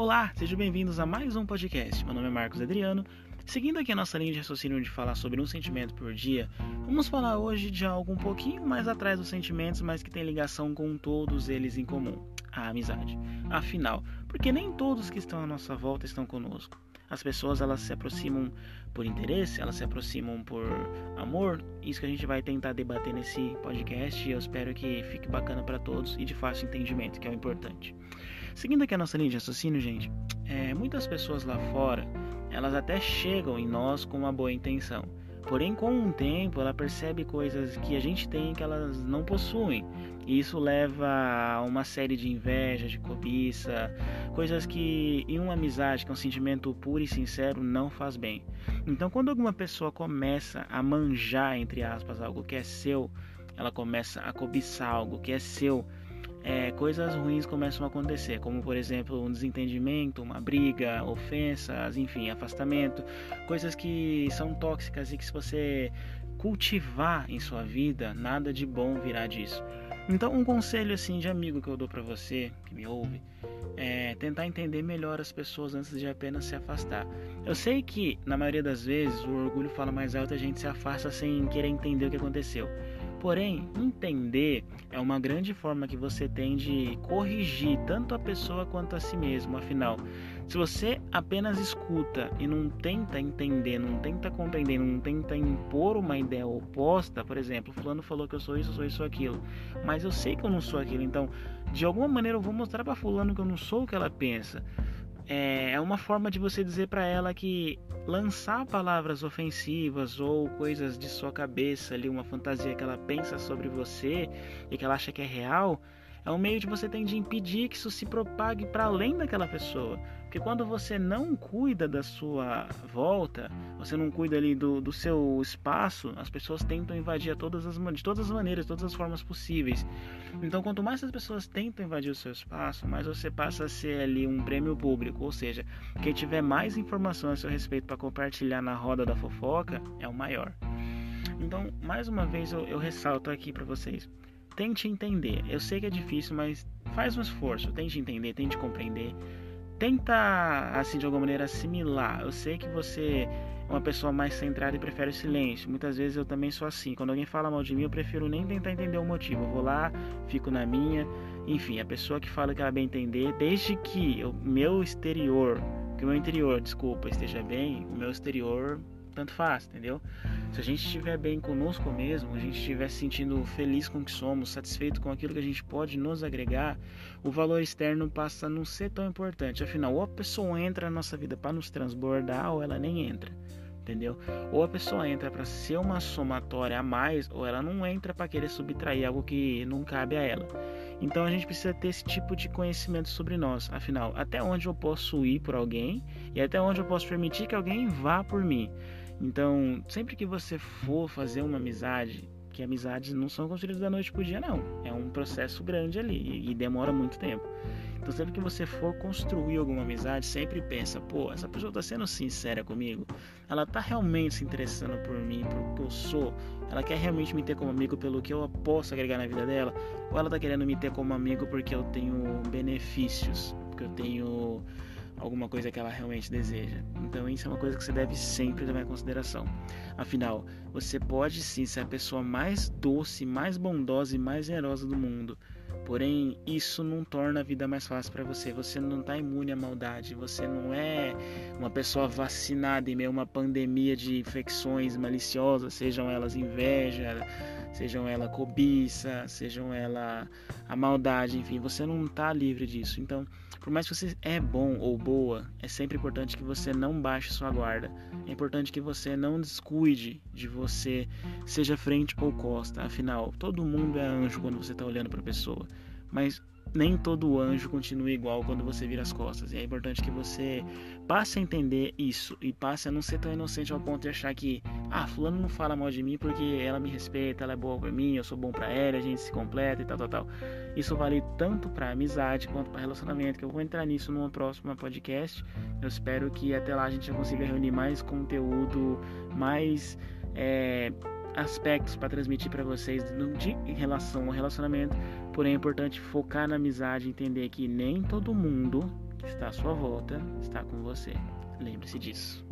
Olá, sejam bem-vindos a mais um podcast. Meu nome é Marcos Adriano. Seguindo aqui a nossa linha de raciocínio de falar sobre um sentimento por dia, vamos falar hoje de algo um pouquinho mais atrás dos sentimentos, mas que tem ligação com todos eles em comum: a amizade. Afinal, porque nem todos que estão à nossa volta estão conosco. As pessoas elas se aproximam por interesse, elas se aproximam por amor. Isso que a gente vai tentar debater nesse podcast e eu espero que fique bacana para todos e de fácil entendimento, que é o importante. Seguindo aqui a nossa linha de raciocínio, gente, é, muitas pessoas lá fora, elas até chegam em nós com uma boa intenção. Porém, com o tempo, ela percebe coisas que a gente tem que elas não possuem. E isso leva a uma série de inveja, de cobiça, coisas que em uma amizade, que é um sentimento puro e sincero, não faz bem. Então, quando alguma pessoa começa a manjar, entre aspas, algo que é seu, ela começa a cobiçar algo que é seu, é, coisas ruins começam a acontecer, como por exemplo um desentendimento, uma briga, ofensas, enfim, afastamento, coisas que são tóxicas e que se você cultivar em sua vida, nada de bom virá disso. Então, um conselho assim de amigo que eu dou para você que me ouve é tentar entender melhor as pessoas antes de apenas se afastar. Eu sei que na maioria das vezes o orgulho fala mais alto e a gente se afasta sem querer entender o que aconteceu. Porém, entender é uma grande forma que você tem de corrigir tanto a pessoa quanto a si mesmo. Afinal, se você apenas escuta e não tenta entender, não tenta compreender, não tenta impor uma ideia oposta, por exemplo, fulano falou que eu sou isso, eu sou isso, aquilo, mas eu sei que eu não sou aquilo, então de alguma maneira eu vou mostrar para fulano que eu não sou o que ela pensa é, é uma forma de você dizer para ela que lançar palavras ofensivas ou coisas de sua cabeça ali, uma fantasia que ela pensa sobre você e que ela acha que é real, é um meio de você tem de impedir que isso se propague para além daquela pessoa. Porque quando você não cuida da sua volta, você não cuida ali do, do seu espaço, as pessoas tentam invadir todas as, de todas as maneiras, de todas as formas possíveis. Então, quanto mais as pessoas tentam invadir o seu espaço, mais você passa a ser ali um prêmio público. Ou seja, quem tiver mais informação a seu respeito para compartilhar na roda da fofoca é o maior. Então, mais uma vez, eu, eu ressalto aqui para vocês tente entender. Eu sei que é difícil, mas faz um esforço, tente entender, tente compreender. Tenta, assim, de alguma maneira assimilar. Eu sei que você é uma pessoa mais centrada e prefere o silêncio. Muitas vezes eu também sou assim. Quando alguém fala mal de mim, eu prefiro nem tentar entender o motivo. Eu vou lá, fico na minha. Enfim, a pessoa que fala que ela bem entender, desde que o meu exterior, que o meu interior, desculpa, esteja bem, o meu exterior tanto faz, entendeu? Se a gente estiver bem conosco mesmo, a gente estiver se sentindo feliz com o que somos, satisfeito com aquilo que a gente pode nos agregar, o valor externo passa a não ser tão importante. Afinal, ou a pessoa entra na nossa vida para nos transbordar, ou ela nem entra. Entendeu? Ou a pessoa entra para ser uma somatória a mais, ou ela não entra para querer subtrair algo que não cabe a ela. Então a gente precisa ter esse tipo de conhecimento sobre nós. Afinal, até onde eu posso ir por alguém e até onde eu posso permitir que alguém vá por mim. Então, sempre que você for fazer uma amizade, que amizades não são construídas da noite pro dia, não. É um processo grande ali e demora muito tempo. Então, sempre que você for construir alguma amizade, sempre pensa: pô, essa pessoa está sendo sincera comigo? Ela está realmente se interessando por mim, por que eu sou? Ela quer realmente me ter como amigo pelo que eu posso agregar na vida dela? Ou ela está querendo me ter como amigo porque eu tenho benefícios? Porque eu tenho alguma coisa que ela realmente deseja. Então isso é uma coisa que você deve sempre levar em consideração. Afinal, você pode sim ser a pessoa mais doce, mais bondosa e mais generosa do mundo. Porém, isso não torna a vida mais fácil para você. Você não está imune à maldade. Você não é uma pessoa vacinada em meio a uma pandemia de infecções maliciosas, sejam elas inveja, sejam ela cobiça, sejam ela a maldade, enfim, você não está livre disso. Então, por mais que você é bom ou boa, é sempre importante que você não baixe sua guarda. É importante que você não descuide de você, seja frente ou costa. Afinal, todo mundo é anjo quando você está olhando para a pessoa. Mas nem todo anjo continua igual quando você vira as costas. E é importante que você passe a entender isso e passe a não ser tão inocente ao ponto de achar que, ah, fulano não fala mal de mim porque ela me respeita, ela é boa pra mim, eu sou bom pra ela, a gente se completa e tal, tal, tal. Isso vale tanto pra amizade quanto para relacionamento, que eu vou entrar nisso numa próxima podcast. Eu espero que até lá a gente consiga reunir mais conteúdo, mais é, aspectos para transmitir para vocês de, em relação ao relacionamento Porém, é importante focar na amizade, entender que nem todo mundo que está à sua volta está com você. Lembre-se disso.